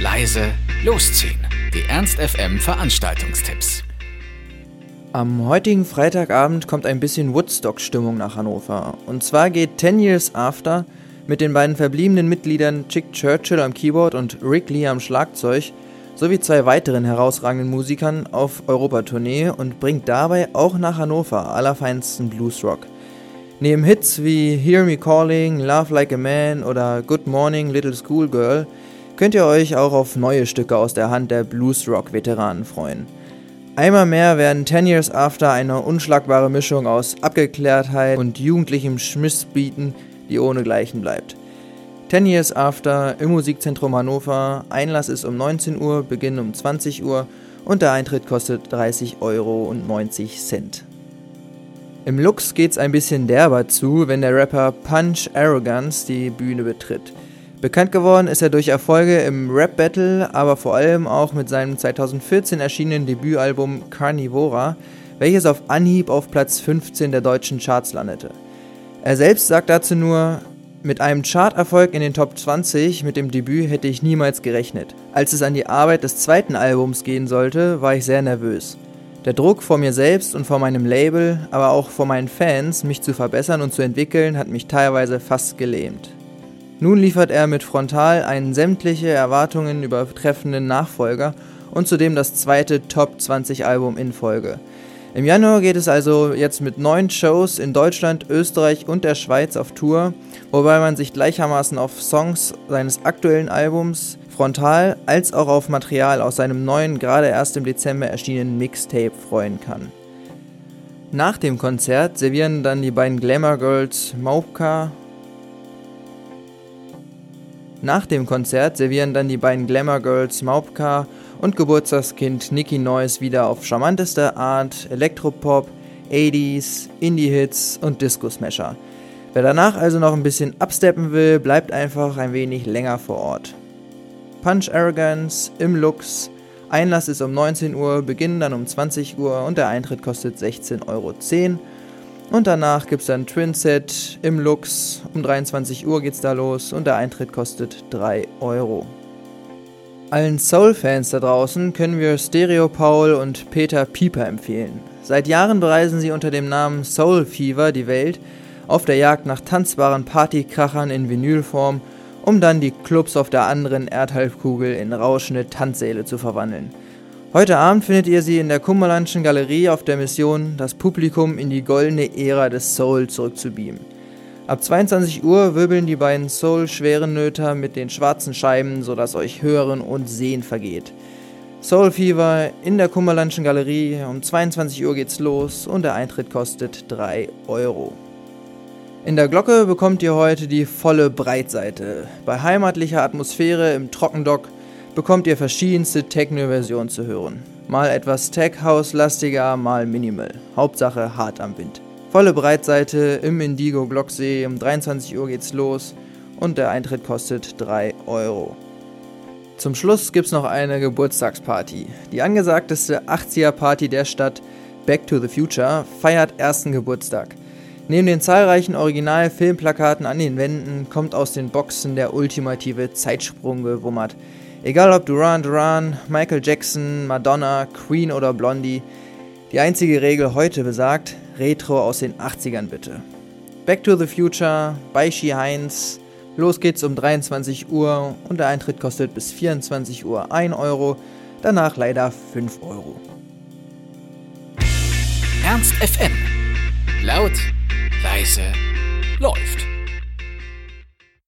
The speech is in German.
leise, losziehen. Die Ernst FM Veranstaltungstipps. Am heutigen Freitagabend kommt ein bisschen Woodstock-Stimmung nach Hannover. Und zwar geht Ten Years After mit den beiden verbliebenen Mitgliedern Chick Churchill am Keyboard und Rick Lee am Schlagzeug sowie zwei weiteren herausragenden Musikern auf Europatournee und bringt dabei auch nach Hannover allerfeinsten Bluesrock. Neben Hits wie Hear Me Calling, Love Like a Man oder Good Morning Little Schoolgirl könnt ihr euch auch auf neue Stücke aus der Hand der Bluesrock-Veteranen freuen. Einmal mehr werden Ten Years After eine unschlagbare Mischung aus Abgeklärtheit und jugendlichem Schmiss bieten, die ohnegleichen bleibt. Ten Years After im Musikzentrum Hannover. Einlass ist um 19 Uhr, Beginn um 20 Uhr und der Eintritt kostet 30 Euro und 90 Cent. Im Lux geht's ein bisschen derber zu, wenn der Rapper Punch Arrogance die Bühne betritt. Bekannt geworden ist er durch Erfolge im Rap Battle, aber vor allem auch mit seinem 2014 erschienenen Debütalbum Carnivora, welches auf Anhieb auf Platz 15 der deutschen Charts landete. Er selbst sagt dazu nur, mit einem Charterfolg in den Top 20 mit dem Debüt hätte ich niemals gerechnet. Als es an die Arbeit des zweiten Albums gehen sollte, war ich sehr nervös. Der Druck vor mir selbst und vor meinem Label, aber auch vor meinen Fans, mich zu verbessern und zu entwickeln, hat mich teilweise fast gelähmt. Nun liefert er mit Frontal einen sämtliche Erwartungen übertreffenden Nachfolger und zudem das zweite Top 20 Album in Folge. Im Januar geht es also jetzt mit neun Shows in Deutschland, Österreich und der Schweiz auf Tour, wobei man sich gleichermaßen auf Songs seines aktuellen Albums Frontal als auch auf Material aus seinem neuen, gerade erst im Dezember erschienenen Mixtape freuen kann. Nach dem Konzert servieren dann die beiden Glamour Girls Maupka nach dem Konzert servieren dann die beiden Glamour Girls Maupka und Geburtstagskind Nicky Noyes wieder auf charmanteste Art Elektropop, 80s, Indie-Hits und Disco-Smasher. Wer danach also noch ein bisschen absteppen will, bleibt einfach ein wenig länger vor Ort. Punch Arrogance im Lux. Einlass ist um 19 Uhr, Beginn dann um 20 Uhr und der Eintritt kostet 16,10 Euro. Und danach gibt es dann Twin Set im Lux. Um 23 Uhr geht's da los und der Eintritt kostet 3 Euro. Allen Soul-Fans da draußen können wir Stereo Paul und Peter Pieper empfehlen. Seit Jahren bereisen sie unter dem Namen Soul Fever die Welt, auf der Jagd nach tanzbaren Partykrachern in Vinylform, um dann die Clubs auf der anderen Erdhalbkugel in rauschende Tanzsäle zu verwandeln. Heute Abend findet ihr sie in der Kummerlandschen Galerie auf der Mission, das Publikum in die goldene Ära des Soul zurückzubeamen. Ab 22 Uhr wirbeln die beiden Soul-Schwerennöter mit den schwarzen Scheiben, sodass euch Hören und Sehen vergeht. Soul Fever in der Kummerlandschen Galerie, um 22 Uhr geht's los und der Eintritt kostet 3 Euro. In der Glocke bekommt ihr heute die volle Breitseite. Bei heimatlicher Atmosphäre im Trockendock bekommt ihr verschiedenste Techno-Versionen zu hören. Mal etwas Tech-House-lastiger, mal Minimal. Hauptsache hart am Wind. Volle Breitseite im Indigo Glocksee. Um 23 Uhr geht's los und der Eintritt kostet 3 Euro. Zum Schluss gibt's noch eine Geburtstagsparty. Die angesagteste 80er-Party der Stadt, Back to the Future, feiert ersten Geburtstag. Neben den zahlreichen Original-Filmplakaten an den Wänden kommt aus den Boxen der ultimative Zeitsprung gewummert. Egal ob Duran Duran, Michael Jackson, Madonna, Queen oder Blondie, die einzige Regel heute besagt, Retro aus den 80ern bitte. Back to the Future, bei Shi Heinz, los geht's um 23 Uhr und der Eintritt kostet bis 24 Uhr 1 Euro, danach leider 5 Euro. Ernst FM. Laut, leise, läuft.